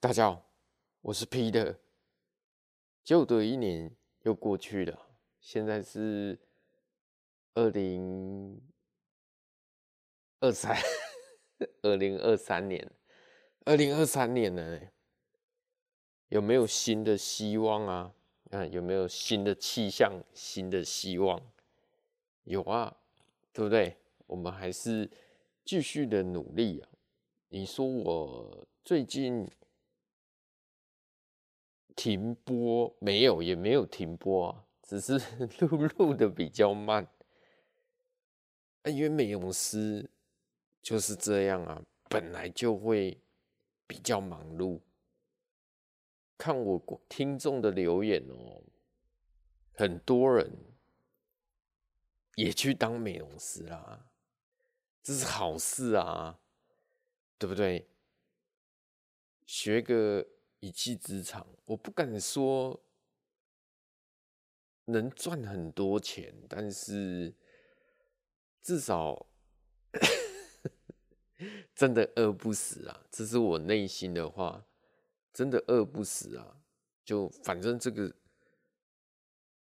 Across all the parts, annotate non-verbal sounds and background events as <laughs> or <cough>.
大家好，我是 Peter。旧的一年又过去了，现在是二零二三，二零二三年，二零二三年了，有没有新的希望啊？啊，有没有新的气象、新的希望？有啊，对不对？我们还是继续的努力啊。你说我最近？停播没有，也没有停播啊，只是 <laughs> 录录的比较慢。因为美容师就是这样啊，本来就会比较忙碌。看我听众的留言哦，很多人也去当美容师啦，这是好事啊，对不对？学个。一技之长，我不敢说能赚很多钱，但是至少 <laughs> 真的饿不死啊！这是我内心的话，真的饿不死啊！就反正这个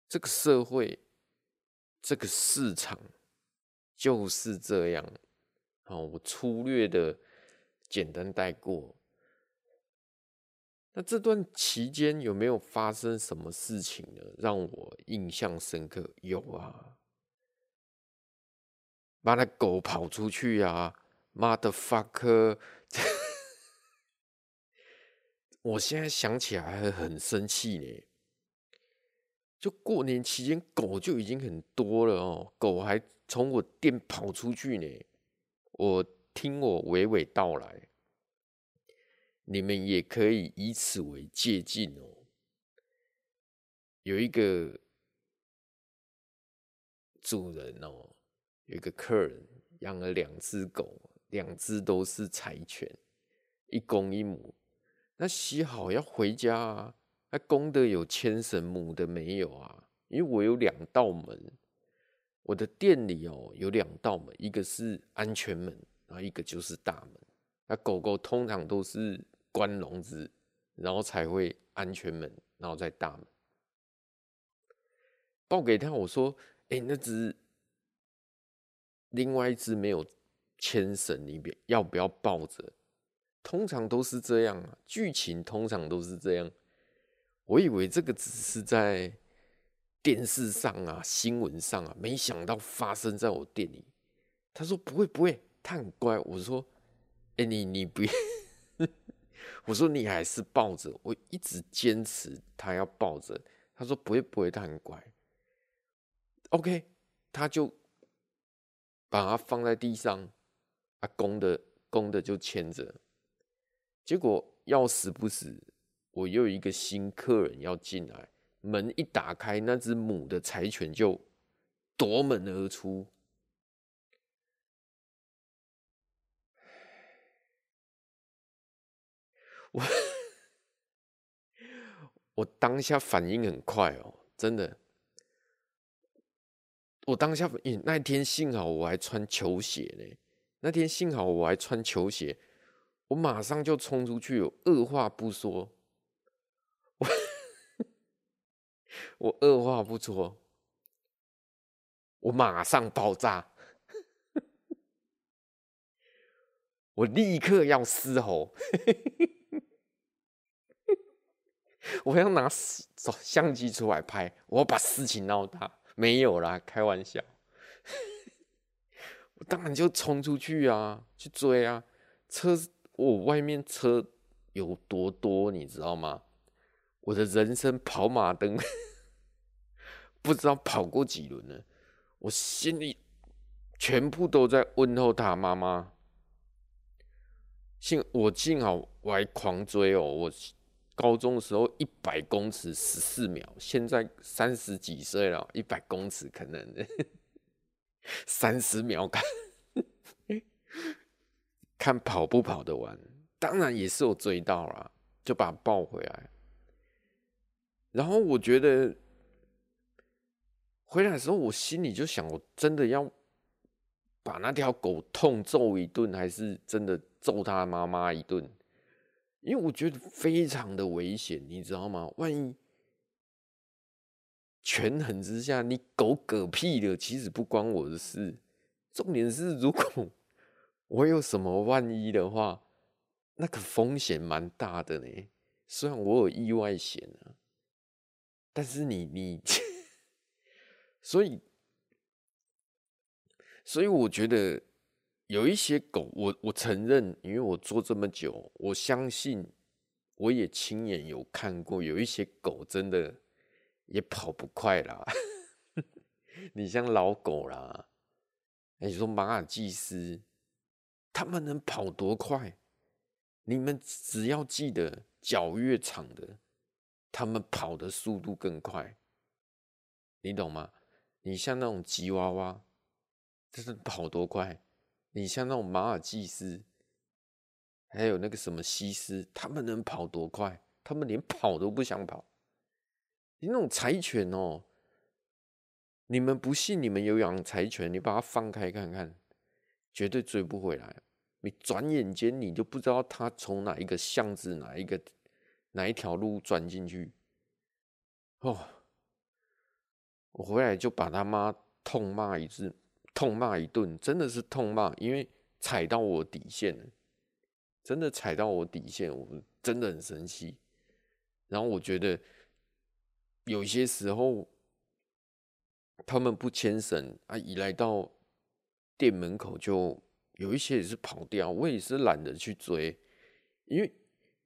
这个社会，这个市场就是这样。好，我粗略的简单带过。那这段期间有没有发生什么事情呢？让我印象深刻？有啊，把那狗跑出去啊，motherfucker！<laughs> 我现在想起来还很生气呢。就过年期间，狗就已经很多了哦，狗还从我店跑出去呢。我听我娓娓道来。你们也可以以此为借鉴哦。有一个主人哦，有一个客人养了两只狗，两只都是柴犬，一公一母。那洗好要回家啊，那公的有牵绳，母的没有啊。因为我有两道门，我的店里哦有两道门，一个是安全门，然后一个就是大门。那狗狗通常都是。关笼子，然后才会安全门，然后再大门。抱给他，我说：“哎、那只另外一只没有牵绳，你别要不要抱着？”通常都是这样啊，剧情通常都是这样。我以为这个只是在电视上啊、新闻上啊，没想到发生在我店里。他说：“不会，不会，他很乖。”我说：“哎、你你不要。”我说你还是抱着，我一直坚持他要抱着。他说不会不会，他很乖。OK，他就把它放在地上，啊，公的公的就牵着。结果要死不死，我又一个新客人要进来，门一打开，那只母的柴犬就夺门而出。我我当下反应很快哦，真的。我当下反应，那天幸好我还穿球鞋呢。那天幸好我还穿球鞋，我马上就冲出去，二话不说，我我二话不说，我马上爆炸，<laughs> 我立刻要嘶吼。我要拿照相机出来拍，我要把事情闹大。没有啦，开玩笑。<laughs> 我当然就冲出去啊，去追啊。车，我外面车有多多，你知道吗？我的人生跑马灯，<laughs> 不知道跑过几轮了。我心里全部都在问候他妈妈。幸我幸好我还狂追哦，我。高中的时候一百公尺十四秒，现在三十几岁了，一百公尺可能 <laughs> 三十秒看，看跑不跑得完。当然也是有追到了，就把它抱回来。然后我觉得回来的时候，我心里就想：我真的要把那条狗痛揍一顿，还是真的揍他妈妈一顿？因为我觉得非常的危险，你知道吗？万一权衡之下，你狗嗝屁了，其实不关我的事。重点是，如果我有什么万一的话，那个风险蛮大的呢。虽然我有意外险啊，但是你你，<laughs> 所以所以我觉得。有一些狗，我我承认，因为我做这么久，我相信我也亲眼有看过，有一些狗真的也跑不快啦。<laughs> 你像老狗啦，你说马尔济斯，他们能跑多快？你们只要记得，脚越长的，他们跑的速度更快，你懂吗？你像那种吉娃娃，这是跑多快？你像那种马尔济斯，还有那个什么西施，他们能跑多快？他们连跑都不想跑。你那种柴犬哦，你们不信？你们有养柴犬，你把它放开看看，绝对追不回来。你转眼间你就不知道它从哪一个巷子、哪一个哪一条路转进去。哦，我回来就把他妈痛骂一次。痛骂一顿，真的是痛骂，因为踩到我底线，真的踩到我底线，我真的很生气。然后我觉得有些时候他们不牵绳啊，一来到店门口就有一些也是跑掉，我也是懒得去追，因为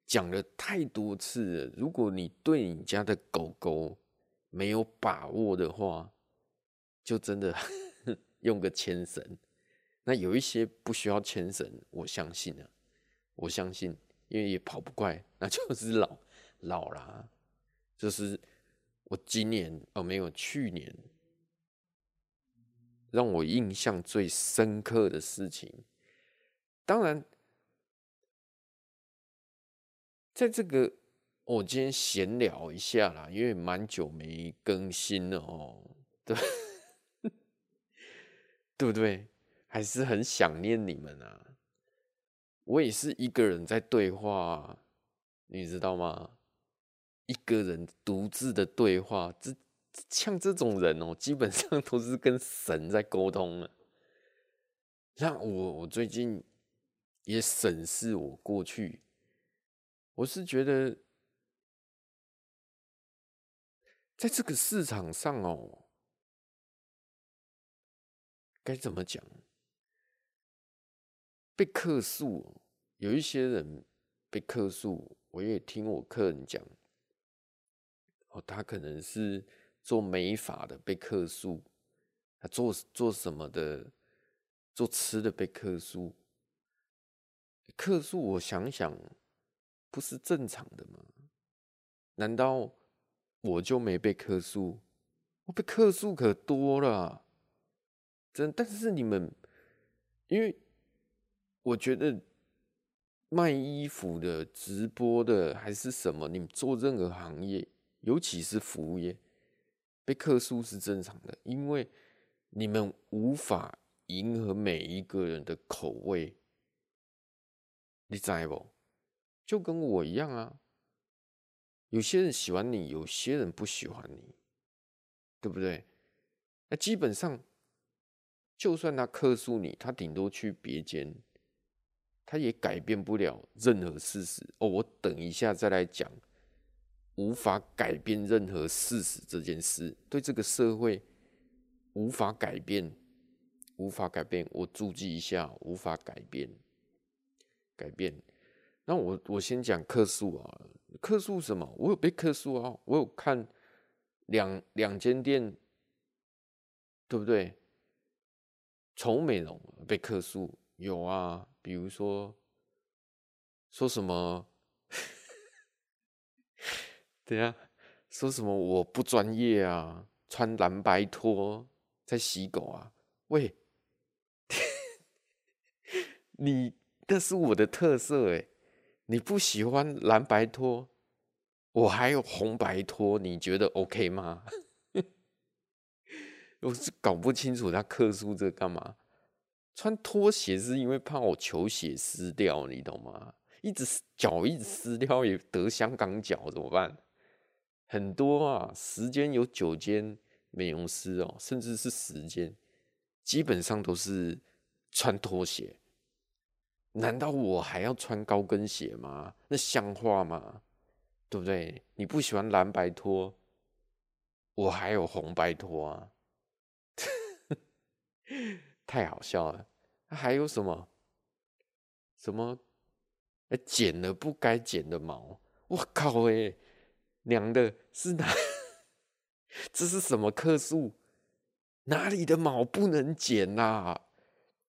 讲了太多次了。如果你对你家的狗狗没有把握的话，就真的。<laughs> 用个牵绳，那有一些不需要牵绳，我相信啊，我相信，因为也跑不快，那就是老老啦。就是我今年哦，没有去年，让我印象最深刻的事情。当然，在这个我今天闲聊一下啦，因为蛮久没更新了哦，对。对不对？还是很想念你们啊！我也是一个人在对话，你知道吗？一个人独自的对话，这像这种人哦，基本上 <laughs> 都是跟神在沟通了。像我，我最近也审视我过去，我是觉得，在这个市场上哦。该怎么讲？被客诉，有一些人被客诉，我也听我客人讲，哦，他可能是做美发的被客诉，他做做什么的，做吃的被客诉，客诉，我想想，不是正常的吗？难道我就没被客诉？我被客诉可多了。真，但是你们，因为我觉得卖衣服的、直播的还是什么，你们做任何行业，尤其是服务业，被客诉是正常的，因为你们无法迎合每一个人的口味，你知不？就跟我一样啊，有些人喜欢你，有些人不喜欢你，对不对？那基本上。就算他克诉你，他顶多去别间，他也改变不了任何事实。哦，我等一下再来讲，无法改变任何事实这件事，对这个社会无法改变，无法改变。我注记一下，无法改变，改变。那我我先讲客诉啊，客诉什么？我有被客诉啊，我有看两两间店，对不对？宠物美容被克诉有啊，比如说说什么，<laughs> 对啊，说什么我不专业啊，穿蓝白拖在洗狗啊，喂，<laughs> 你那是我的特色哎，你不喜欢蓝白拖，我还有红白拖，你觉得 OK 吗？我是搞不清楚他客诉这干嘛？穿拖鞋是因为怕我球鞋湿掉，你懂吗？一直脚一直撕掉也得香港脚怎么办？很多啊，十间有九间美容师哦，甚至是十间，基本上都是穿拖鞋。难道我还要穿高跟鞋吗？那像话吗？对不对？你不喜欢蓝白拖，我还有红白拖啊，太好笑了。还有什么？什么？剪了不该剪的毛，我靠！哎，娘的，是哪？<laughs> 这是什么克数？哪里的毛不能剪啊？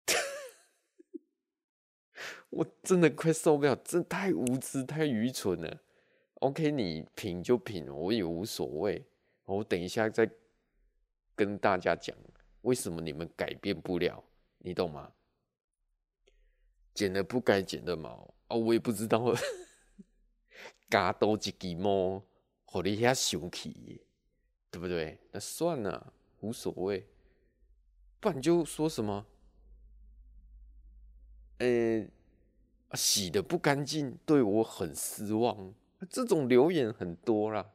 <laughs> 我真的快受不了，这太无知、太愚蠢了。OK，你品就品，我也无所谓。我等一下再跟大家讲，为什么你们改变不了，你懂吗？剪了不该剪的毛啊，我也不知道。<laughs> 加多一根毛，让你遐生气，对不对？那算了，无所谓。不然就说什么，呃、洗得不干净，对我很失望。这种留言很多啦，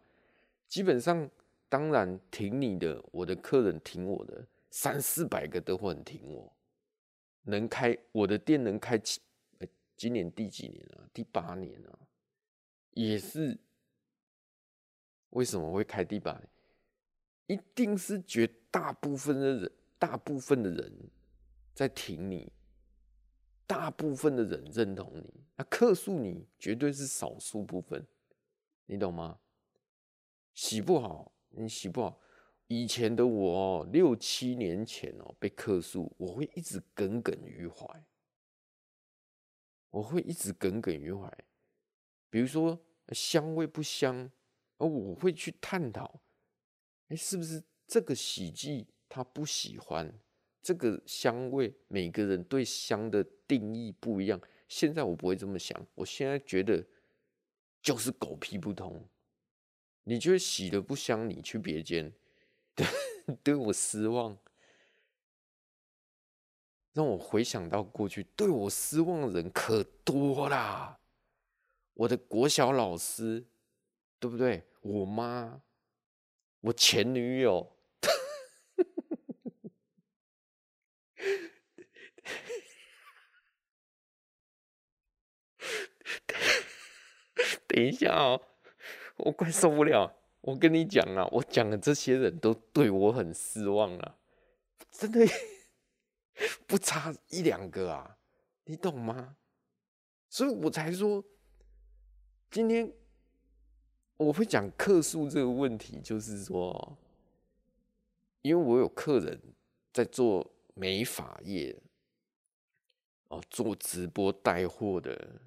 基本上当然挺你的，我的客人挺我的，三四百个都会很挺我。能开我的店能开七，今年第几年啊？第八年啊，也是。为什么会开第八年？一定是绝大部分的人，大部分的人在挺你。大部分的人认同你，那客诉你绝对是少数部分，你懂吗？洗不好，你洗不好。以前的我哦，六七年前哦，被客诉，我会一直耿耿于怀，我会一直耿耿于怀。比如说香味不香，而我会去探讨，哎，是不是这个洗剂他不喜欢？这个香味，每个人对香的定义不一样。现在我不会这么想，我现在觉得就是狗屁不通。你觉得洗的不香，你去别间，对 <laughs> 对我失望，让我回想到过去，对我失望的人可多啦。我的国小老师，对不对？我妈，我前女友。<laughs> 等一下哦，我快受不了！我跟你讲啊，我讲的这些人都对我很失望啊，真的 <laughs> 不差一两个啊，你懂吗？所以我才说，今天我会讲客诉这个问题，就是说，因为我有客人在做美发业，哦，做直播带货的，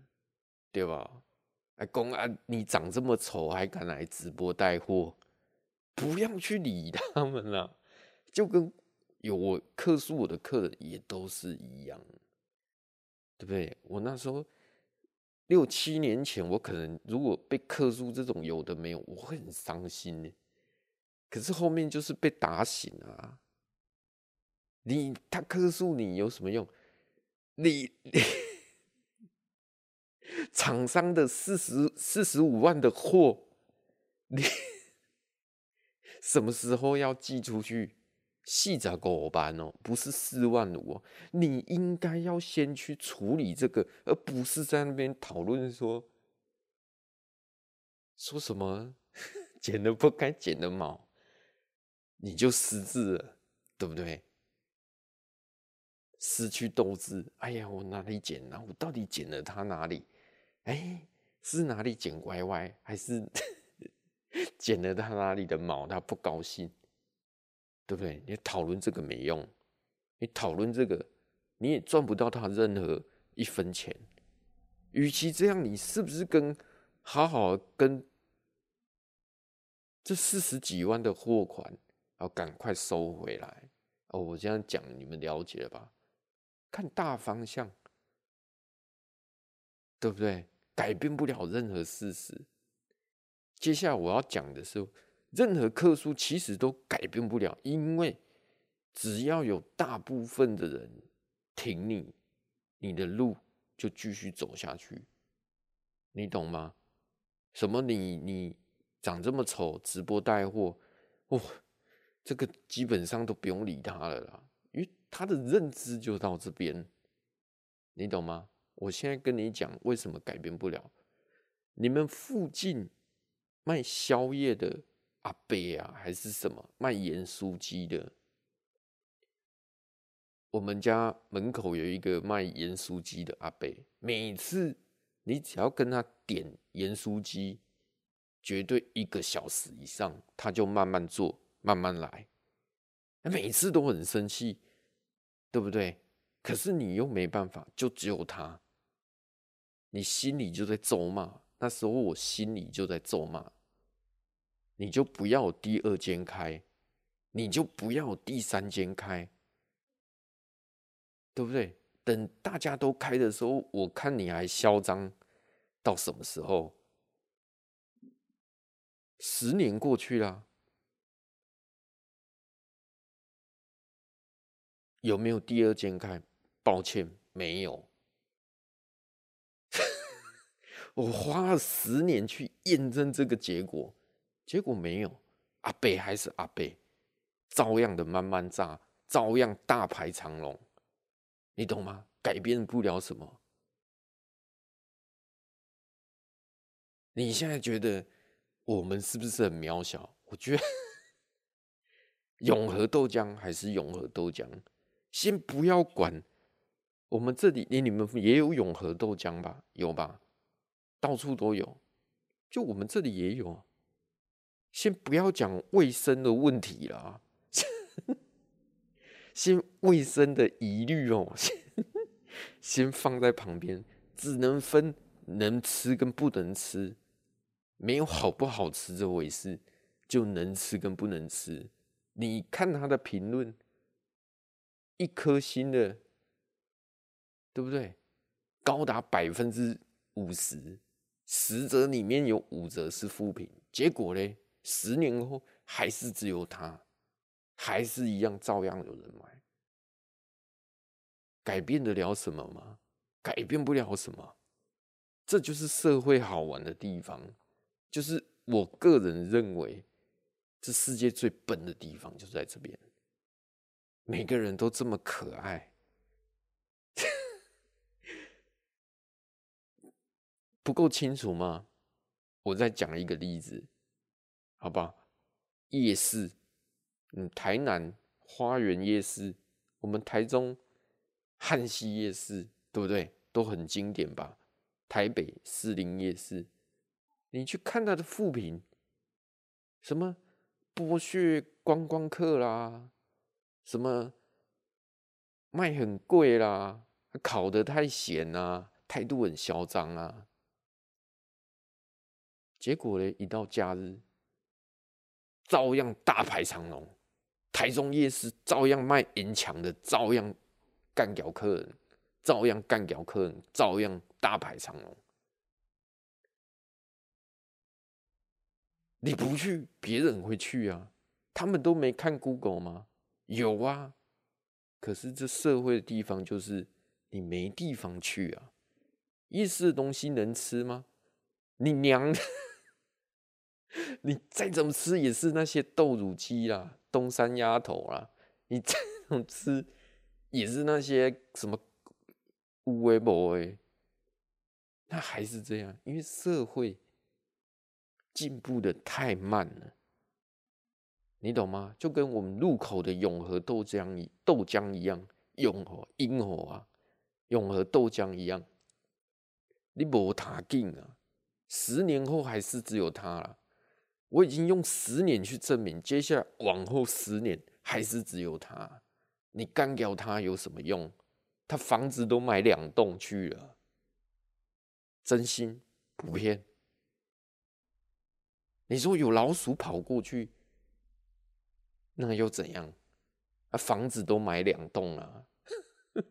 对吧？公安，你长这么丑还敢来直播带货？不要去理他们了，就跟有我客诉我的客人也都是一样，对不对？我那时候六七年前，我可能如果被客诉这种有的没有，我会很伤心。可是后面就是被打醒了。你他客诉你有什么用？你。<laughs> 厂商的四十四十五万的货，你什么时候要寄出去？细则狗班哦，不是四万五哦。你应该要先去处理这个，而不是在那边讨论说说什么 <laughs> 剪了不该剪的毛，你就失智了，对不对？失去斗志。哎呀，我哪里剪了？我到底剪了他哪里？哎，是哪里剪歪歪，还是 <laughs> 剪了他哪里的毛？他不高兴，对不对？你讨论这个没用，你讨论这个你也赚不到他任何一分钱。与其这样，你是不是跟好好跟这四十几万的货款要赶快收回来？哦，我这样讲你们了解了吧？看大方向，对不对？改变不了任何事实。接下来我要讲的是，任何客诉其实都改变不了，因为只要有大部分的人挺你，你的路就继续走下去。你懂吗？什么你你长这么丑，直播带货，哇，这个基本上都不用理他了啦，因为他的认知就到这边，你懂吗？我现在跟你讲，为什么改变不了？你们附近卖宵夜的阿伯啊，还是什么卖盐酥鸡的？我们家门口有一个卖盐酥鸡的阿伯，每次你只要跟他点盐酥鸡，绝对一个小时以上，他就慢慢做，慢慢来，每次都很生气，对不对？可是你又没办法，就只有他，你心里就在咒骂。那时候我心里就在咒骂，你就不要第二间开，你就不要第三间开。对不对？等大家都开的时候，我看你还嚣张到什么时候？十年过去了，有没有第二间开？抱歉，没有。我花了十年去验证这个结果，结果没有。阿伯还是阿伯，照样的慢慢炸，照样大排长龙。你懂吗？改变不了什么。你现在觉得我们是不是很渺小？我觉得 <laughs> 永和豆浆还是永和豆浆。先不要管我们这里，连你们也有永和豆浆吧？有吧？到处都有。就我们这里也有。先不要讲卫生的问题了。<laughs> 先卫生的疑虑哦，先 <laughs> 先放在旁边，只能分能吃跟不能吃，没有好不好吃这回事，就能吃跟不能吃。你看他的评论，一颗星的，对不对？高达百分之五十，十折里面有五折是负评，结果呢，十年后还是只有他。还是一样，照样有人买，改变得了什么吗？改变不了什么，这就是社会好玩的地方。就是我个人认为，这世界最笨的地方就在这边。每个人都这么可爱，不够清楚吗？我再讲一个例子，好吧？夜市。嗯，台南花园夜市，我们台中汉溪夜市，对不对？都很经典吧？台北士林夜市，你去看他的副评，什么剥削观光客啦，什么卖很贵啦，烤得太咸啊，态度很嚣张啊。结果呢，一到假日，照样大排长龙。台中夜市照样卖银墙的，照样干掉客人，照样干掉客人，照样大排长龙。你不去，别人会去啊。他们都没看 Google 吗？有啊。可是这社会的地方就是你没地方去啊。夜市的东西能吃吗？你娘的！<laughs> 你再怎么吃也是那些豆乳鸡啦。东山鸭头啦，你这种吃也是那些什么乌龟婆哎，那还是这样，因为社会进步的太慢了，你懂吗？就跟我们路口的永和豆浆豆浆一样，永和英和啊，永和豆浆一样，你无他劲啊，十年后还是只有他了。我已经用十年去证明，接下来往后十年还是只有他。你干掉他有什么用？他房子都买两栋去了，真心不骗。你说有老鼠跑过去，那又怎样？啊，房子都买两栋了。<laughs>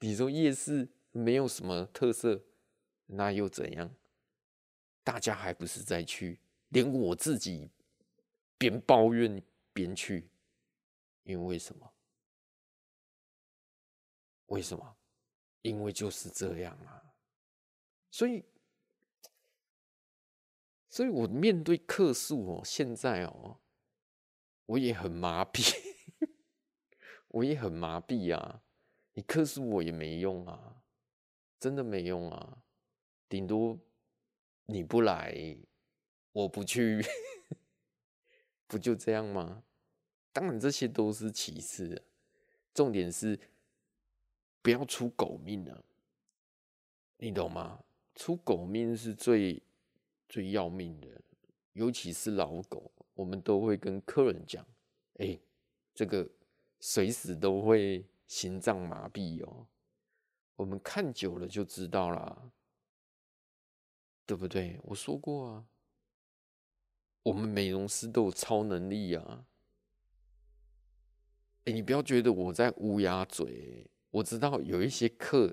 你说夜市没有什么特色，那又怎样？大家还不是在去，连我自己边抱怨边去，因为什么？为什么？因为就是这样啊！所以，所以我面对客诉哦，现在哦，我也很麻痹，<laughs> 我也很麻痹啊！你客诉我也没用啊，真的没用啊，顶多你不来，我不去，<laughs> 不就这样吗？当然这些都是其次，重点是不要出狗命啊！你懂吗？出狗命是最最要命的，尤其是老狗，我们都会跟客人讲：哎，这个随时都会心脏麻痹哦。我们看久了就知道啦，对不对？我说过啊，我们美容师都有超能力啊。哎，你不要觉得我在乌鸦嘴，我知道有一些客，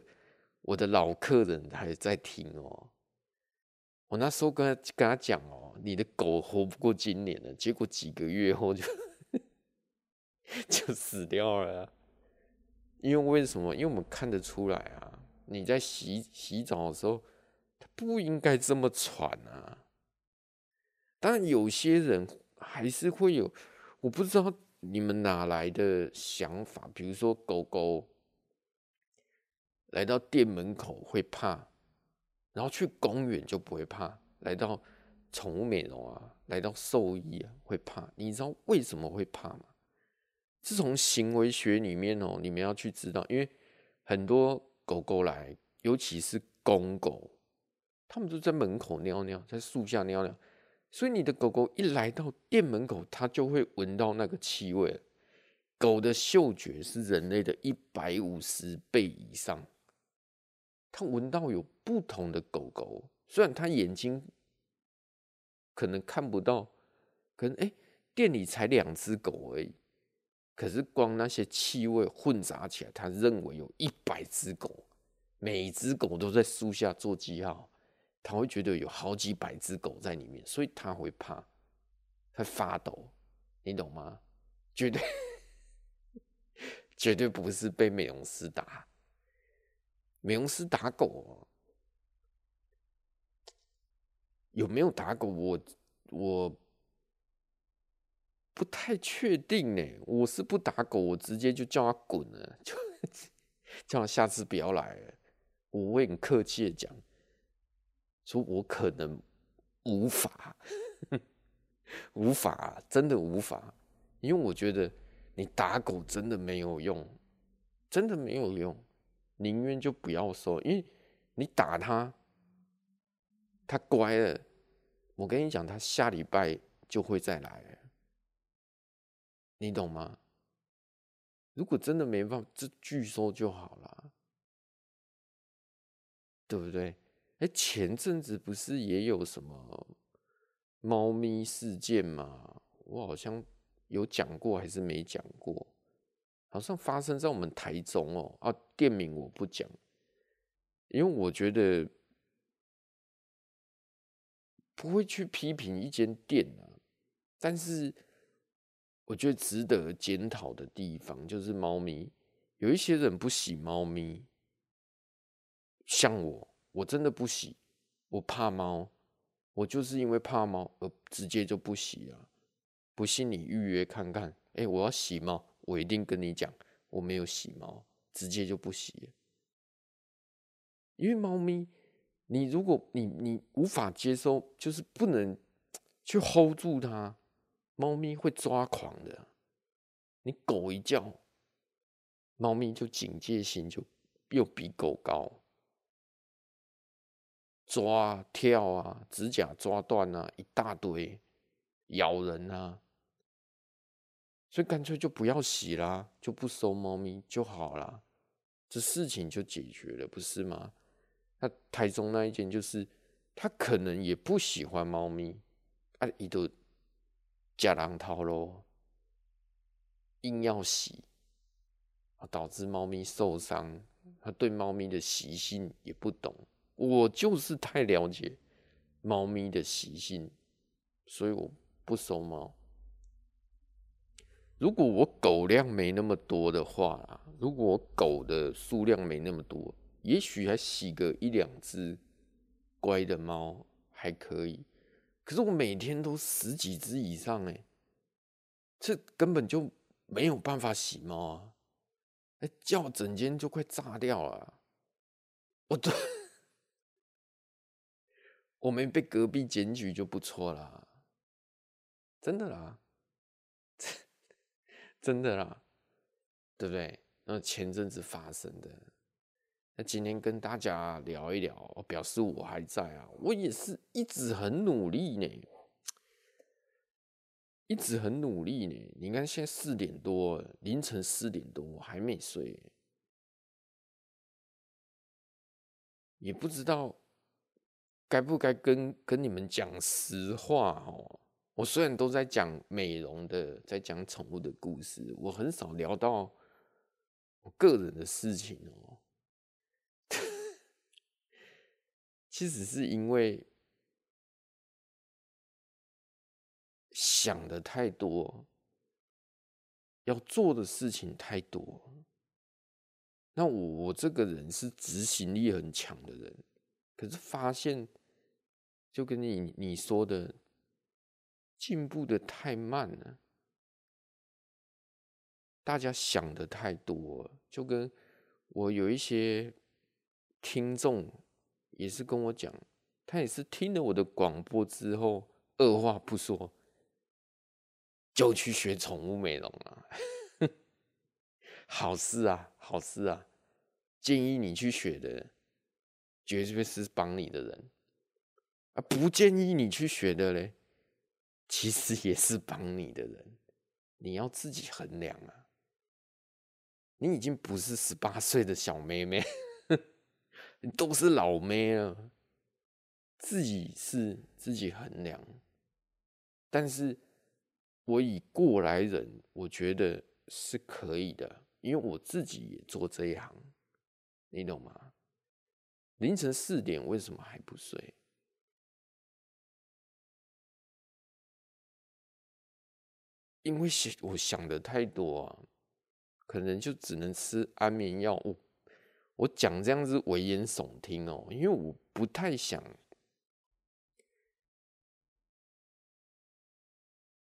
我的老客人还在听哦。我那时候跟他跟他讲哦，你的狗活不过今年了，结果几个月后就 <laughs> 就死掉了。因为为什么？因为我们看得出来啊，你在洗洗澡的时候，它不应该这么喘啊。当然，有些人还是会有，我不知道。你们哪来的想法？比如说，狗狗来到店门口会怕，然后去公园就不会怕。来到宠物美容啊，来到兽医啊，会怕。你知道为什么会怕吗？是从行为学里面哦，你们要去知道，因为很多狗狗来，尤其是公狗，他们就在门口尿尿，在树下尿尿。所以你的狗狗一来到店门口，它就会闻到那个气味。狗的嗅觉是人类的一百五十倍以上，它闻到有不同的狗狗，虽然它眼睛可能看不到，可能哎，店里才两只狗而已，可是光那些气味混杂起来，它认为有一百只狗，每只狗都在树下做记号。他会觉得有好几百只狗在里面，所以他会怕，会发抖，你懂吗？绝对绝对不是被美容师打，美容师打狗有没有打狗？我我不太确定呢。我是不打狗，我直接就叫他滚了，就 <laughs> 叫他下次不要来了。我会很客气的讲。说我可能无法，无法，真的无法，因为我觉得你打狗真的没有用，真的没有用，宁愿就不要说，因为你打他，他乖了，我跟你讲，他下礼拜就会再来，你懂吗？如果真的没办法，就拒收就好了，对不对？哎，前阵子不是也有什么猫咪事件吗？我好像有讲过，还是没讲过？好像发生在我们台中哦。啊，店名我不讲，因为我觉得不会去批评一间店啊。但是我觉得值得检讨的地方就是猫咪，有一些人不喜猫咪，像我。我真的不洗，我怕猫，我就是因为怕猫而直接就不洗了。不信你预约看看，哎、我要洗猫，我一定跟你讲，我没有洗猫，直接就不洗。因为猫咪，你如果你你无法接受，就是不能去 hold 住它，猫咪会抓狂的。你狗一叫，猫咪就警戒心就又比狗高。抓跳啊，指甲抓断啊，一大堆，咬人啊，所以干脆就不要洗啦，就不收猫咪就好啦，这事情就解决了，不是吗？那台中那一件就是，他可能也不喜欢猫咪，啊，伊都假狼套咯，硬要洗，啊，导致猫咪受伤，他对猫咪的习性也不懂。我就是太了解猫咪的习性，所以我不收猫。如果我狗量没那么多的话啦，如果我狗的数量没那么多，也许还洗个一两只乖的猫还可以，可是我每天都十几只以上哎，这根本就没有办法洗猫啊！哎，叫整间就快炸掉了。我都我没被隔壁检举就不错啦，真的啦，<laughs> 真的啦，对不对？那前阵子发生的。那今天跟大家聊一聊，表示我还在啊，我也是一直很努力呢，一直很努力呢。你看现在四点多，凌晨四点多，我还没睡，也不知道该不该跟跟你们讲实话哦。我虽然都在讲美容的，在讲宠物的故事，我很少聊到我个人的事情哦。<laughs> 其实是因为想的太多，要做的事情太多。那我我这个人是执行力很强的人，可是发现就跟你你说的，进步的太慢了。大家想的太多，就跟我有一些听众。也是跟我讲，他也是听了我的广播之后，二话不说就去学宠物美容了。<laughs> 好事啊，好事啊！建议你去学的，绝对是帮你的人啊；不建议你去学的嘞，其实也是帮你的人。你要自己衡量啊！你已经不是十八岁的小妹妹。你都是老妹了，自己是自己衡量，但是我以过来人，我觉得是可以的，因为我自己也做这一行，你懂吗？凌晨四点为什么还不睡？因为想我想的太多啊，可能就只能吃安眠药物。我讲这样子危言耸听哦，因为我不太想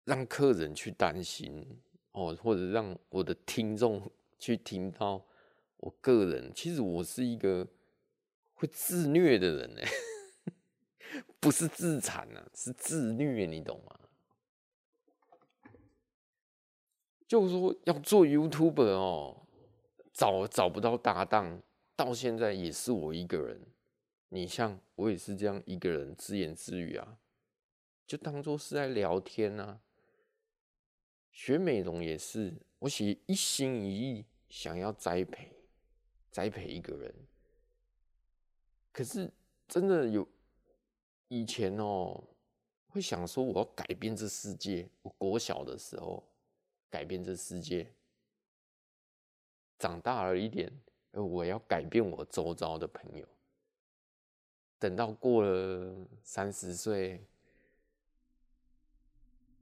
让客人去担心哦，或者让我的听众 <laughs> 去听到我个人。其实我是一个会自虐的人呢，<laughs> 不是自残啊，是自虐，你懂吗？就是说要做 YouTuber 哦，找找不到搭档。到现在也是我一个人，你像我也是这样一个人自言自语啊，就当做是在聊天啊。学美容也是，我其实一心一意想要栽培，栽培一个人。可是真的有以前哦，会想说我要改变这世界。我国小的时候改变这世界，长大了一点。我要改变我周遭的朋友。等到过了三十岁，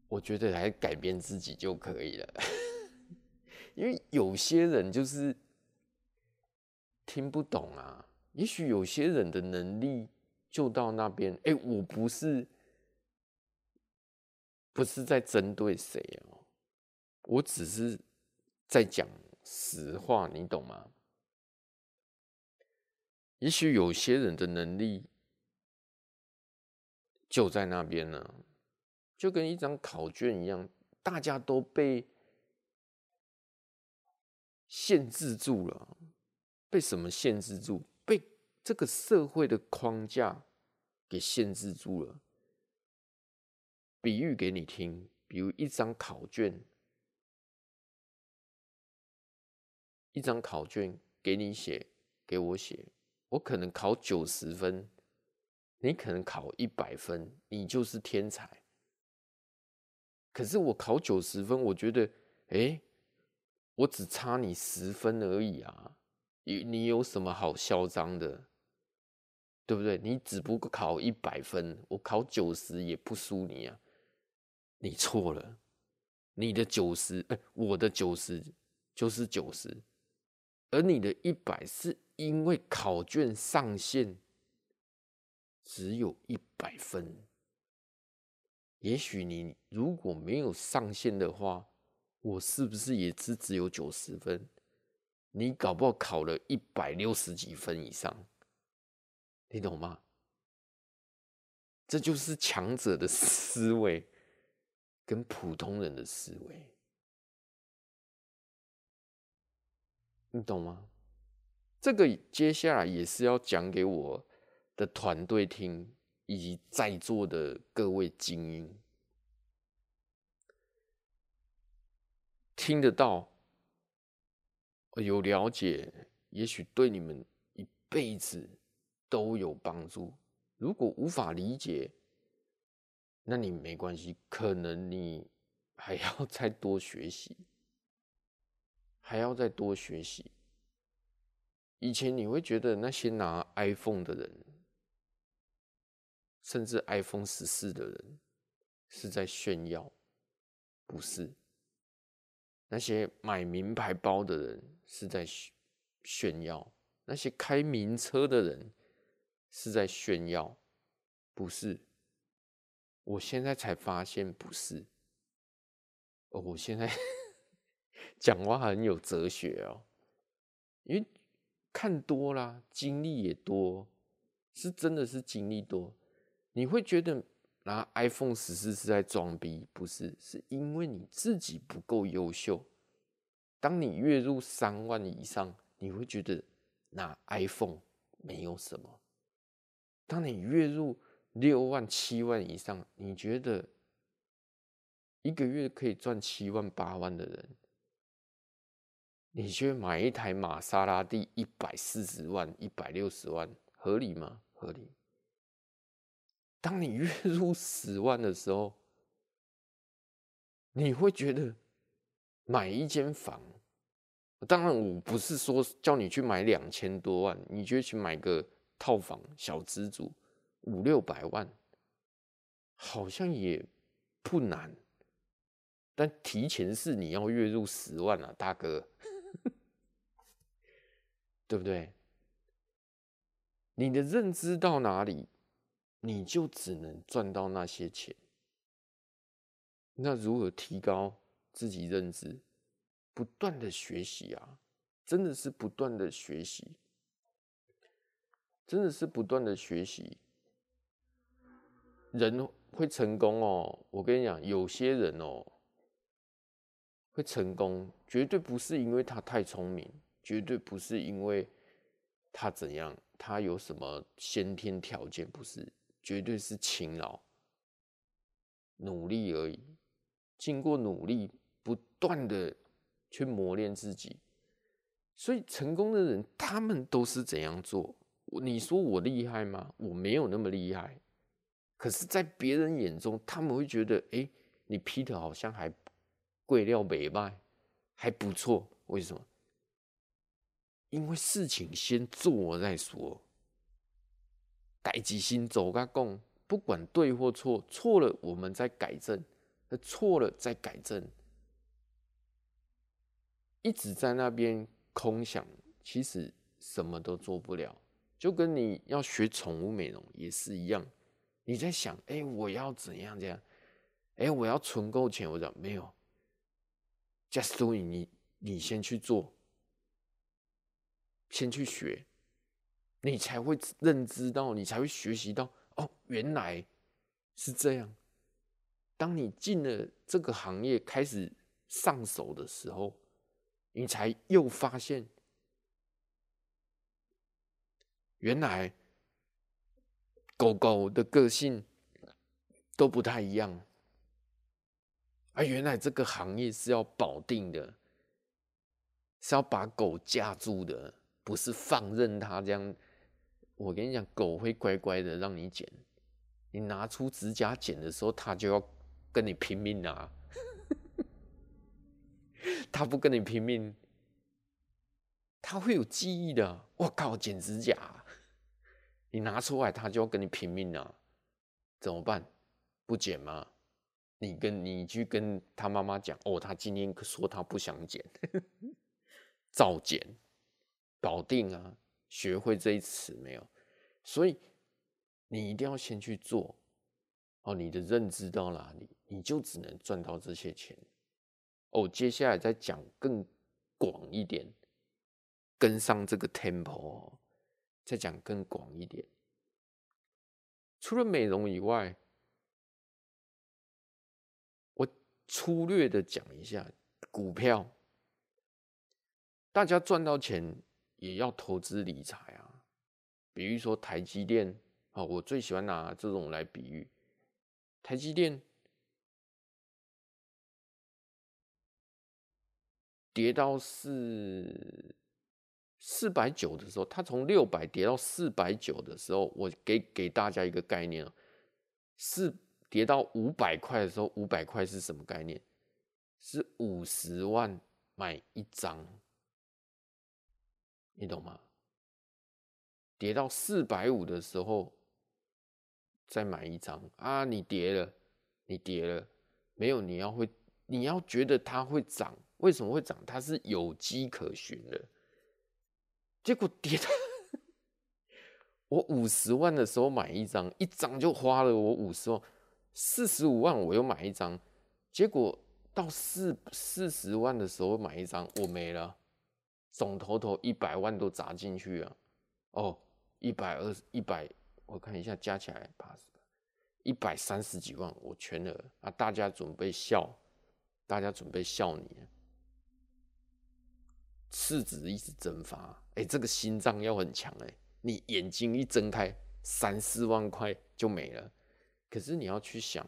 我觉得还改变自己就可以了。<laughs> 因为有些人就是听不懂啊。也许有些人的能力就到那边。哎，我不是不是在针对谁哦，我只是在讲实话，你懂吗？也许有些人的能力就在那边呢，就跟一张考卷一样，大家都被限制住了。被什么限制住？被这个社会的框架给限制住了。比喻给你听，比如一张考卷，一张考卷给你写，给我写。我可能考九十分，你可能考一百分，你就是天才。可是我考九十分，我觉得，哎，我只差你十分而已啊！你你有什么好嚣张的？对不对？你只不过考一百分，我考九十也不输你啊！你错了，你的九十，哎，我的九十就是九十，而你的一百是。因为考卷上限，只有一百分。也许你如果没有上线的话，我是不是也只只有九十分？你搞不好考了一百六十几分以上，你懂吗？这就是强者的思维跟普通人的思维，你懂吗？这个接下来也是要讲给我的团队听，以及在座的各位精英听得到，有了解，也许对你们一辈子都有帮助。如果无法理解，那你没关系，可能你还要再多学习，还要再多学习。以前你会觉得那些拿 iPhone 的人，甚至 iPhone 十四的人是在炫耀，不是？那些买名牌包的人是在炫耀，那些开名车的人是在炫耀，不是？我现在才发现不是。哦，我现在讲话很有哲学哦，因为。看多啦，经历也多，是真的是经历多。你会觉得拿 iPhone 十四是在装逼，不是？是因为你自己不够优秀。当你月入三万以上，你会觉得拿 iPhone 没有什么。当你月入六万、七万以上，你觉得一个月可以赚七万、八万的人。你去买一台玛莎拉蒂一百四十万、一百六十万，合理吗？合理。当你月入十万的时候，你会觉得买一间房，当然我不是说叫你去买两千多万，你就去买个套房，小资族五六百万，好像也不难。但提前是你要月入十万啊，大哥。<laughs> 对不对？你的认知到哪里，你就只能赚到那些钱。那如何提高自己认知？不断的学习啊，真的是不断的学习，真的是不断的学习。人会成功哦，我跟你讲，有些人哦会成功，绝对不是因为他太聪明。绝对不是因为他怎样，他有什么先天条件，不是，绝对是勤劳、努力而已。经过努力，不断的去磨练自己，所以成功的人，他们都是怎样做？你说我厉害吗？我没有那么厉害。可是，在别人眼中，他们会觉得，哎，你 Peter 好像还贵料没卖，还不错。为什么？因为事情先做再说，改己心走个共，不管对或错，错了我们再改正，错了再改正，一直在那边空想，其实什么都做不了。就跟你要学宠物美容也是一样，你在想，哎，我要怎样这样？哎，我要存够钱，我讲没有，just do it，你你先去做。先去学，你才会认知到，你才会学习到哦，原来是这样。当你进了这个行业开始上手的时候，你才又发现，原来狗狗的个性都不太一样。啊，原来这个行业是要保定的，是要把狗架住的。不是放任它这样，我跟你讲，狗会乖乖的让你剪。你拿出指甲剪的时候，它就要跟你拼命啊！<laughs> 它不跟你拼命，它会有记忆的。我靠，剪指甲，你拿出来，它就要跟你拼命啊！怎么办？不剪吗？你跟你去跟他妈妈讲哦，他今天说他不想剪，<laughs> 照剪。搞定啊！学会这一词没有？所以你一定要先去做。哦，你的认知到哪里，你就只能赚到这些钱。哦，接下来再讲更广一点，跟上这个 tempo，再讲更广一点。除了美容以外，粗略的讲一下股票。大家赚到钱也要投资理财啊，比如说台积电啊，我最喜欢拿这种来比喻。台积电跌到四四百九的时候，它从六百跌到四百九的时候，我给给大家一个概念，是跌到五百块的时候，五百块是什么概念？是五十万买一张。你懂吗？跌到四百五的时候再买一张啊！你跌了，你跌了，没有，你要会，你要觉得它会涨，为什么会涨？它是有迹可循的。结果跌到我五十万的时候买一张，一张就花了我五十万，四十五万我又买一张，结果到四四十万的时候买一张，我没了。总头头一百万都砸进去啊！哦，一百二十一百，我看一下加起来，一百三十几万，我全额啊！大家准备笑，大家准备笑你，市值一直蒸发，哎，这个心脏要很强哎！你眼睛一睁开，三四万块就没了。可是你要去想，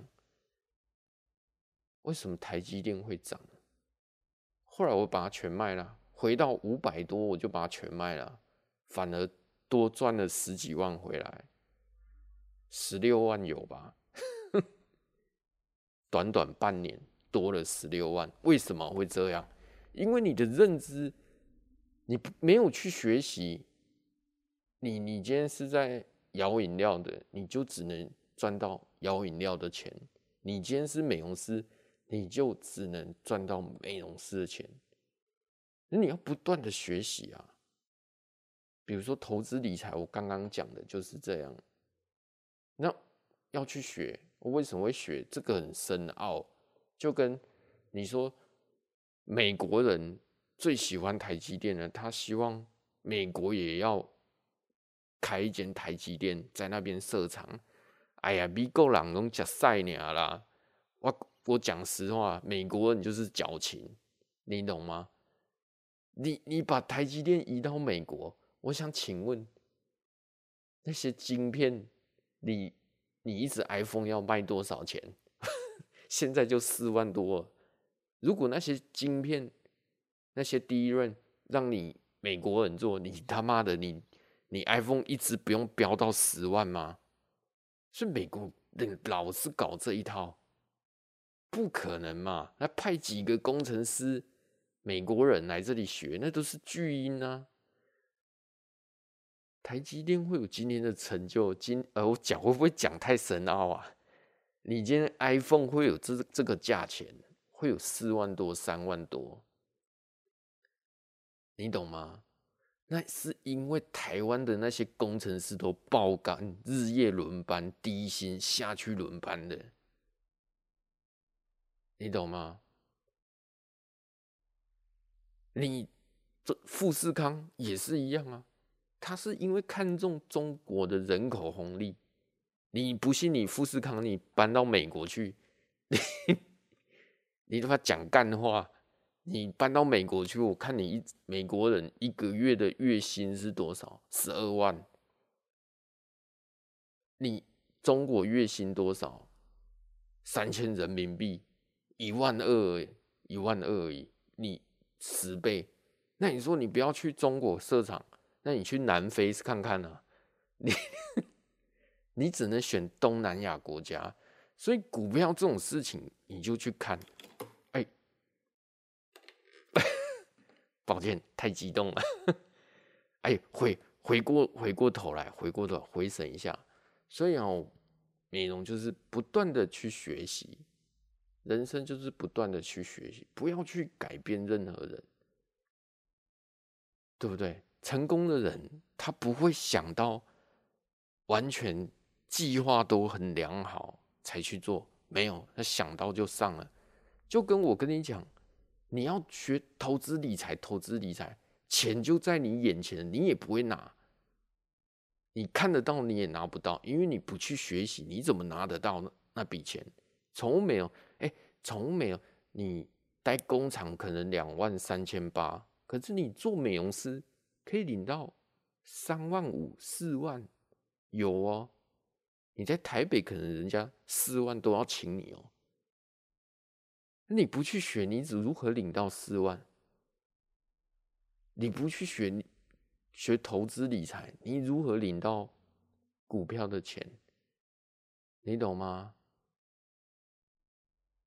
为什么台积电会涨？后来我把它全卖了。回到五百多，我就把它全卖了，反而多赚了十几万回来，十六万有吧？<laughs> 短短半年多了十六万，为什么会这样？因为你的认知，你没有去学习，你你今天是在摇饮料的，你就只能赚到摇饮料的钱；你今天是美容师，你就只能赚到美容师的钱。你要不断的学习啊，比如说投资理财，我刚刚讲的就是这样。那要去学，我为什么会学？这个很深奥，就跟你说，美国人最喜欢台积电呢，他希望美国也要开一间台积电在那边设厂。哎呀，美国人拢吃赛鸟啦！我我讲实话，美国人就是矫情，你懂吗？你你把台积电移到美国，我想请问那些晶片，你你一支 iPhone 要卖多少钱？<laughs> 现在就四万多。如果那些晶片那些 DRAM 让你美国人做，你他妈的你你 iPhone 一直不用飙到十万吗？是美国人老是搞这一套，不可能嘛？那派几个工程师？美国人来这里学，那都是巨婴啊！台积电会有今天的成就，今呃，我讲会不会讲太深奥啊？你今天 iPhone 会有这这个价钱，会有四万多、三万多，你懂吗？那是因为台湾的那些工程师都爆肝，日夜轮班，低薪下去轮班的，你懂吗？你这富士康也是一样啊，他是因为看中中国的人口红利。你不信？你富士康你搬到美国去，你 <laughs> 你他妈讲干话，你搬到美国去，我看你一美国人一个月的月薪是多少？十二万。你中国月薪多少？三千人民币，一万二，一万二而已。你。十倍，那你说你不要去中国设厂，那你去南非看看呢、啊？你你只能选东南亚国家，所以股票这种事情你就去看。哎、欸，抱歉，太激动了。<laughs> 哎、回回过回过头来，回过头回神一下。所以哦，美容就是不断的去学习。人生就是不断的去学习，不要去改变任何人，对不对？成功的人他不会想到完全计划都很良好才去做，没有，他想到就上了，就跟我跟你讲，你要学投资理财，投资理财，钱就在你眼前，你也不会拿，你看得到你也拿不到，因为你不去学习，你怎么拿得到那那笔钱？从没有，哎，从没有，你待工厂可能两万三千八，可是你做美容师可以领到。三万五、四万有哦，你在台北可能人家四万都要请你哦。你不去学，你只如何领到四万？你不去学学投资理财，你如何领到股票的钱？你懂吗？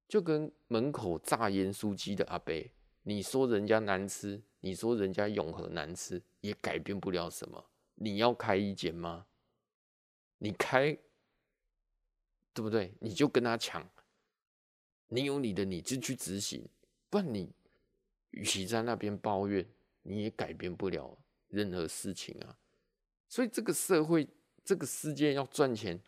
就跟门口炸盐酥鸡的阿伯，你说人家难吃。你说人家永和难吃，也改变不了什么。你要开一间吗？你开，对不对？你就跟他抢，你有你的，你就去执行。不然你，与其在那边抱怨，你也改变不了任何事情啊。所以这个社会，这个世界要赚钱，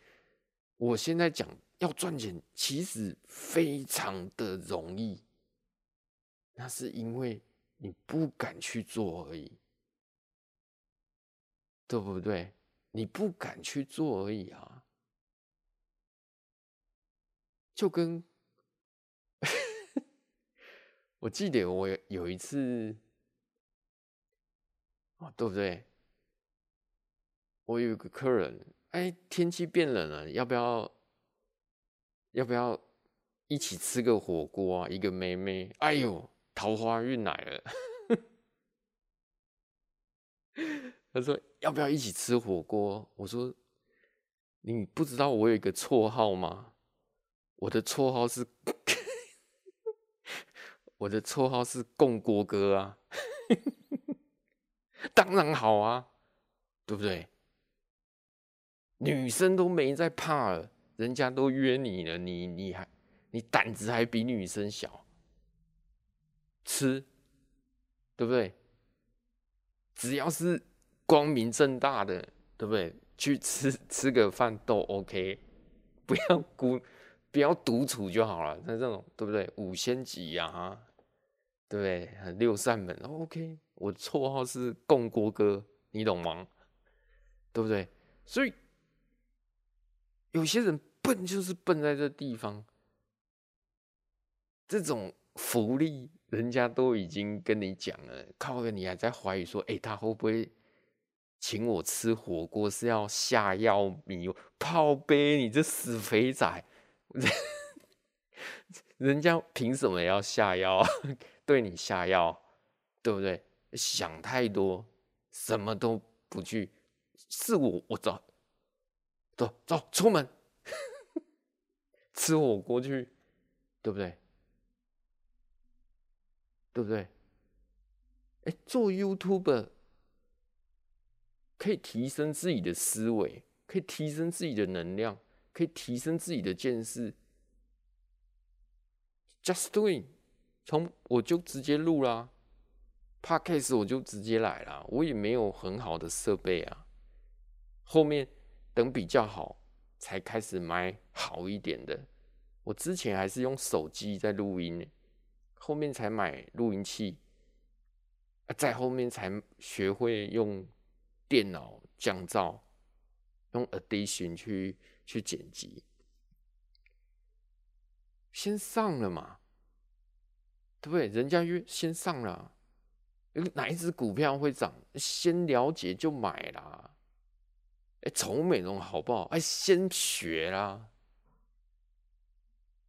我现在讲要赚钱，其实非常的容易。那是因为。你不敢去做而已，对不对？你不敢去做而已啊！就跟我记得我有一次，哦，对不对？我有一个客人，哎，天气变冷了，要不要？要不要一起吃个火锅啊？一个妹妹，哎呦！桃花运来了，<laughs> 他说要不要一起吃火锅？我说你不知道我有一个绰号吗？我的绰号是，我的绰号是共锅哥啊，<laughs> 当然好啊，对不对？女生都没在怕了，人家都约你了，你你还你胆子还比女生小。吃，对不对？只要是光明正大的，对不对？去吃吃个饭都 OK，不要孤，不要独处就好了。像这种，对不对？五星级呀，哈，对不对？六扇门，OK。我绰号是共锅哥，你懂吗？对不对？所以有些人笨，就是笨在这地方。这种福利。人家都已经跟你讲了，靠个你还在怀疑说，哎，他会不会请我吃火锅是要下药迷泡杯？你这死肥仔！<laughs> 人家凭什么要下药？对你下药，对不对？想太多，什么都不去。是我，我走，走走出门，<laughs> 吃火锅去，对不对？对不对？哎，做 YouTube 可以提升自己的思维，可以提升自己的能量，可以提升自己的见识。Just doing，从我就直接录啦，Podcast 我就直接来啦，我也没有很好的设备啊。后面等比较好才开始买好一点的。我之前还是用手机在录音。后面才买录音器，再后面才学会用电脑降噪，用 Audition 去去剪辑。先上了嘛，对不对？人家约先上了，哪一只股票会涨？先了解就买啦。哎，宠物美容好不好？哎，先学啦，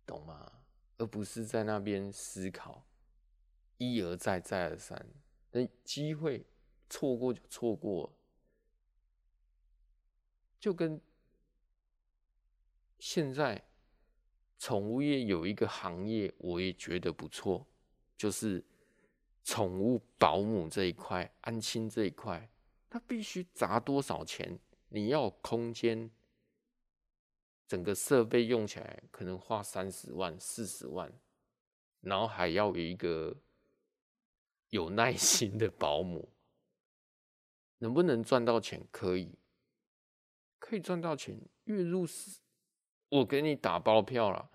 懂吗？而不是在那边思考，一而再，再而三，那机会错过就错过，就跟现在宠物业有一个行业，我也觉得不错，就是宠物保姆这一块、安亲这一块，它必须砸多少钱？你要空间。整个设备用起来可能花三十万、四十万，然后还要有一个有耐心的保姆，能不能赚到钱？可以，可以赚到钱，月入十，我给你打包票了，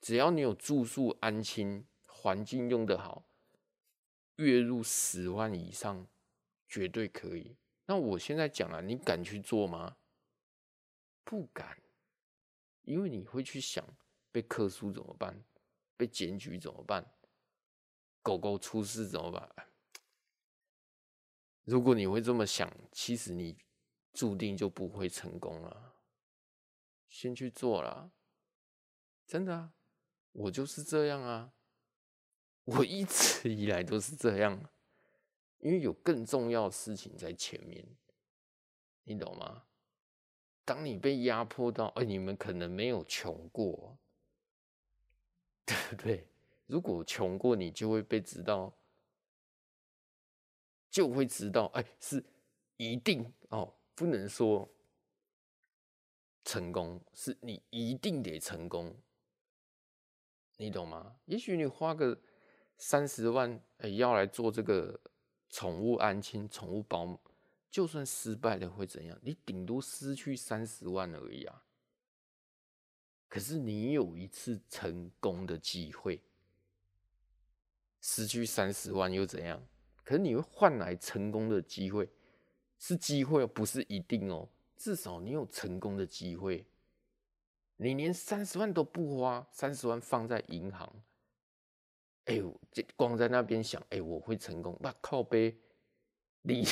只要你有住宿安亲，环境用得好，月入十万以上绝对可以。那我现在讲了，你敢去做吗？不敢，因为你会去想被克诉怎么办，被检举怎么办，狗狗出事怎么办？<tsk> 如果你会这么想，其实你注定就不会成功了。先去做了，真的啊，我就是这样啊，我一直 <laughs> 以来都是这样，因为有更重要的事情在前面，你懂吗？当你被压迫到，哎，你们可能没有穷过，<laughs> 对不对？如果穷过，你就会被知道。就会知道，哎，是一定哦，不能说成功，是你一定得成功，你懂吗？也许你花个三十万，哎，要来做这个宠物安亲、宠物保姆，就算失败了会怎样？你顶多失去三十万而已啊。可是你有一次成功的机会，失去三十万又怎样？可是你会换来成功的机会，是机会，不是一定哦。至少你有成功的机会。你连三十万都不花，三十万放在银行，哎呦，这光在那边想，哎，我会成功，那靠呗，你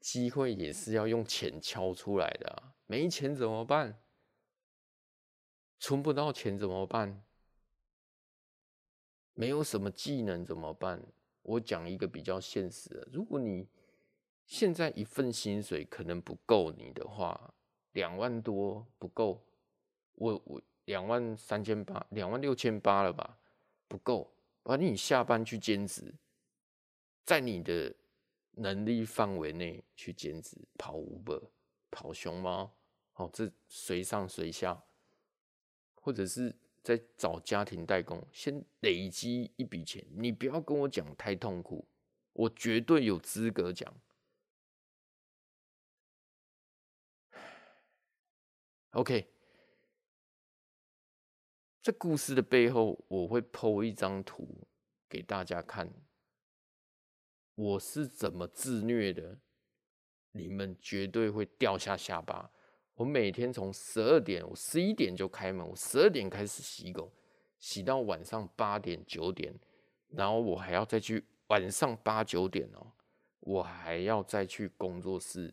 机会也是要用钱敲出来的。没钱怎么办？存不到钱怎么办？没有什么技能怎么办？我讲一个比较现实的，如果你现在一份薪水可能不够你的话，两万多不够，我我两万三千八，两万六千八了吧？不够，反正你下班去兼职，在你的能力范围内去兼职，跑五百跑熊猫，哦，这随上随下，或者是。在找家庭代工，先累积一笔钱。你不要跟我讲太痛苦，我绝对有资格讲。OK，这故事的背后，我会剖一张图给大家看。我是怎么自虐的，你们绝对会掉下下巴。我每天从十二点，我十一点就开门，我十二点开始洗狗，洗到晚上八点九点，然后我还要再去晚上八九点哦，我还要再去工作室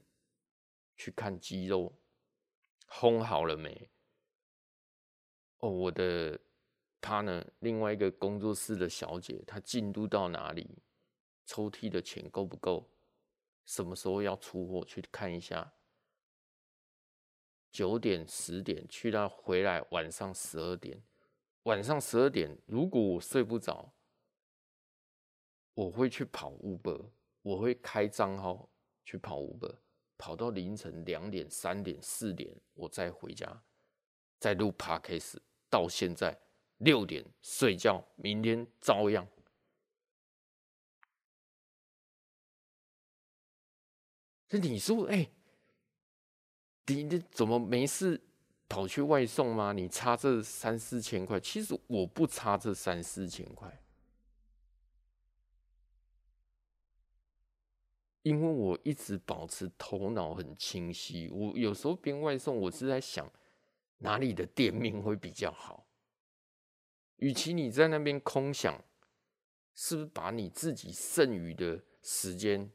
去看鸡肉烘好了没？哦，我的 partner 另外一个工作室的小姐，她进度到哪里？抽屉的钱够不够？什么时候要出货？去看一下。九点十点去到回来，晚上十二点，晚上十二点，如果我睡不着，我会去跑 Uber，我会开账号去跑 Uber，跑到凌晨两点、三点、四点，我再回家，再录 Podcast，到现在六点睡觉，明天照样。那你说，哎、你你怎么没事跑去外送吗？你差这三四千块，其实我不差这三四千块，因为我一直保持头脑很清晰。我有时候边外送，我是在想哪里的店面会比较好。与其你在那边空想，是不是把你自己剩余的时间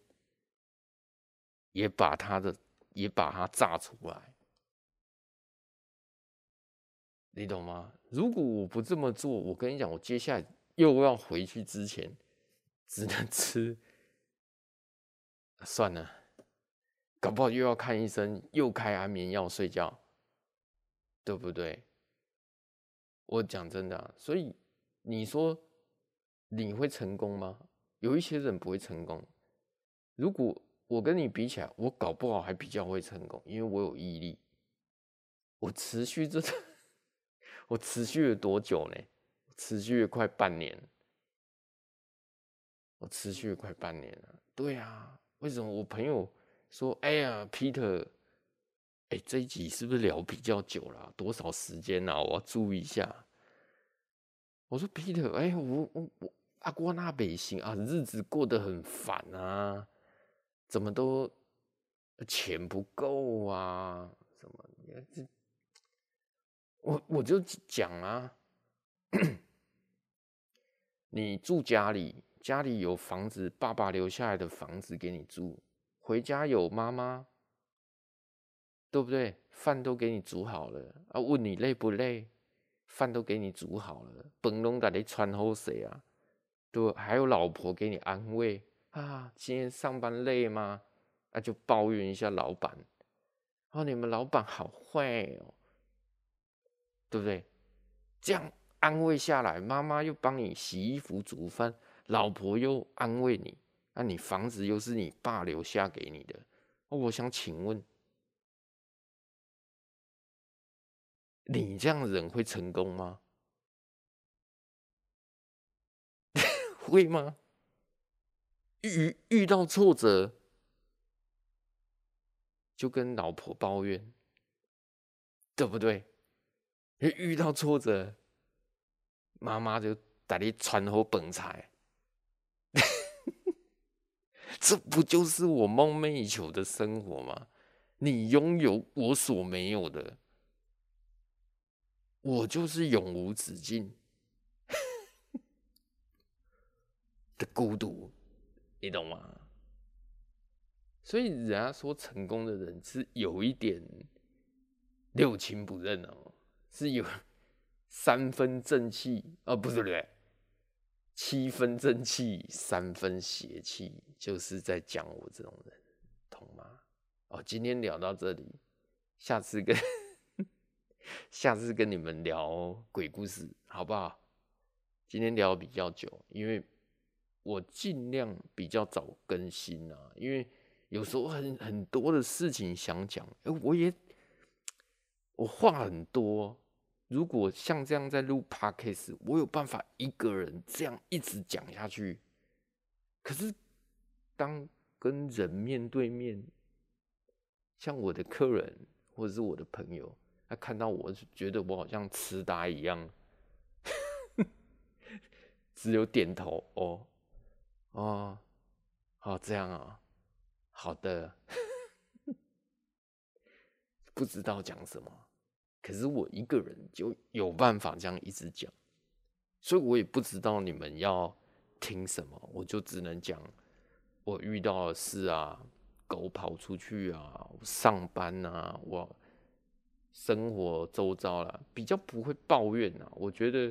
也把他的。也把它炸出来，你懂吗？如果我不这么做，我跟你讲，我接下来又要回去之前，只能吃，算了，搞不好又要看医生，又开安眠药睡觉，对不对？我讲真的，所以你说你会成功吗？有一些人不会成功，如果。我跟你比起来，我搞不好还比较会成功，因为我有毅力。我持续这，我持续了多久呢？持续了快半年。我持续了快半年了。对啊，为什么我朋友说：“哎呀，Peter，哎，这一集是不是聊比较久了？多少时间啊？我要注意一下。”我说：“Peter，哎，我我我阿瓜那北行啊，日子过得很烦啊，怎么都钱不够啊？什么？这我我就讲啊，<coughs> 你住家里，家里有房子，爸爸留下来的房子给你住，回家有妈妈，对不对？饭都给你煮好了啊，问你累不累？”饭都给你煮好了，饭拢给你穿好势啊，对，还有老婆给你安慰啊。今天上班累吗？那、就抱怨一下老板。哦，你们老板好坏哦，对不对？这样安慰下来，妈妈又帮你洗衣服、煮饭，老婆又安慰你，那、你房子又是你爸留下给你的。哦、我想请问。你这样的人会成功吗？<laughs> 会吗？遇遇到挫折就跟老婆抱怨，对不对？遇到挫折，妈妈就带你穿好本菜，<laughs> 这不就是我梦寐以求的生活吗？你拥有我所没有的。我就是永无止境的孤独，你懂吗？所以人家说成功的人是有一点六亲不认哦，是有三分正气哦，不是不对，七分正气，三分邪气，就是在讲我这种人，懂吗？哦，今天聊到这里，下次跟。下次跟你们聊鬼故事，好不好？今天聊比较久，因为我尽量比较早更新啊，因为有时候很很多的事情想讲，哎，我也我话很多。如果像这样在录 Podcast，我有办法一个人这样一直讲下去。可是当跟人面对面，像我的客人或者是我的朋友。他看到我，觉得我好像痴呆一样，只有点头。哦，哦，好这样啊，好的，<laughs> 不知道讲什么，可是我一个人就有办法这样一直讲，所以我也不知道你们要听什么，我就只能讲我遇到的事啊，狗跑出去啊，上班啊，我。生活周遭啦，比较不会抱怨啊。我觉得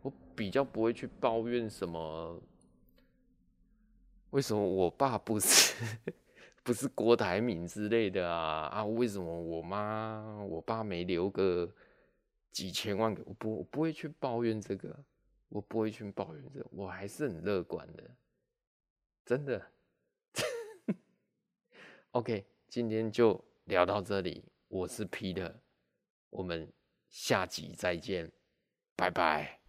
我比较不会去抱怨什么。为什么我爸不是 <laughs> 不是郭台铭之类的啊？啊，为什么我妈我爸没留个几千万给我？不，我不会去抱怨这个，我不会去抱怨这，我还是很乐观的，真的。<laughs> OK，今天就聊到这里，我是 Peter。我们下集再见，拜拜。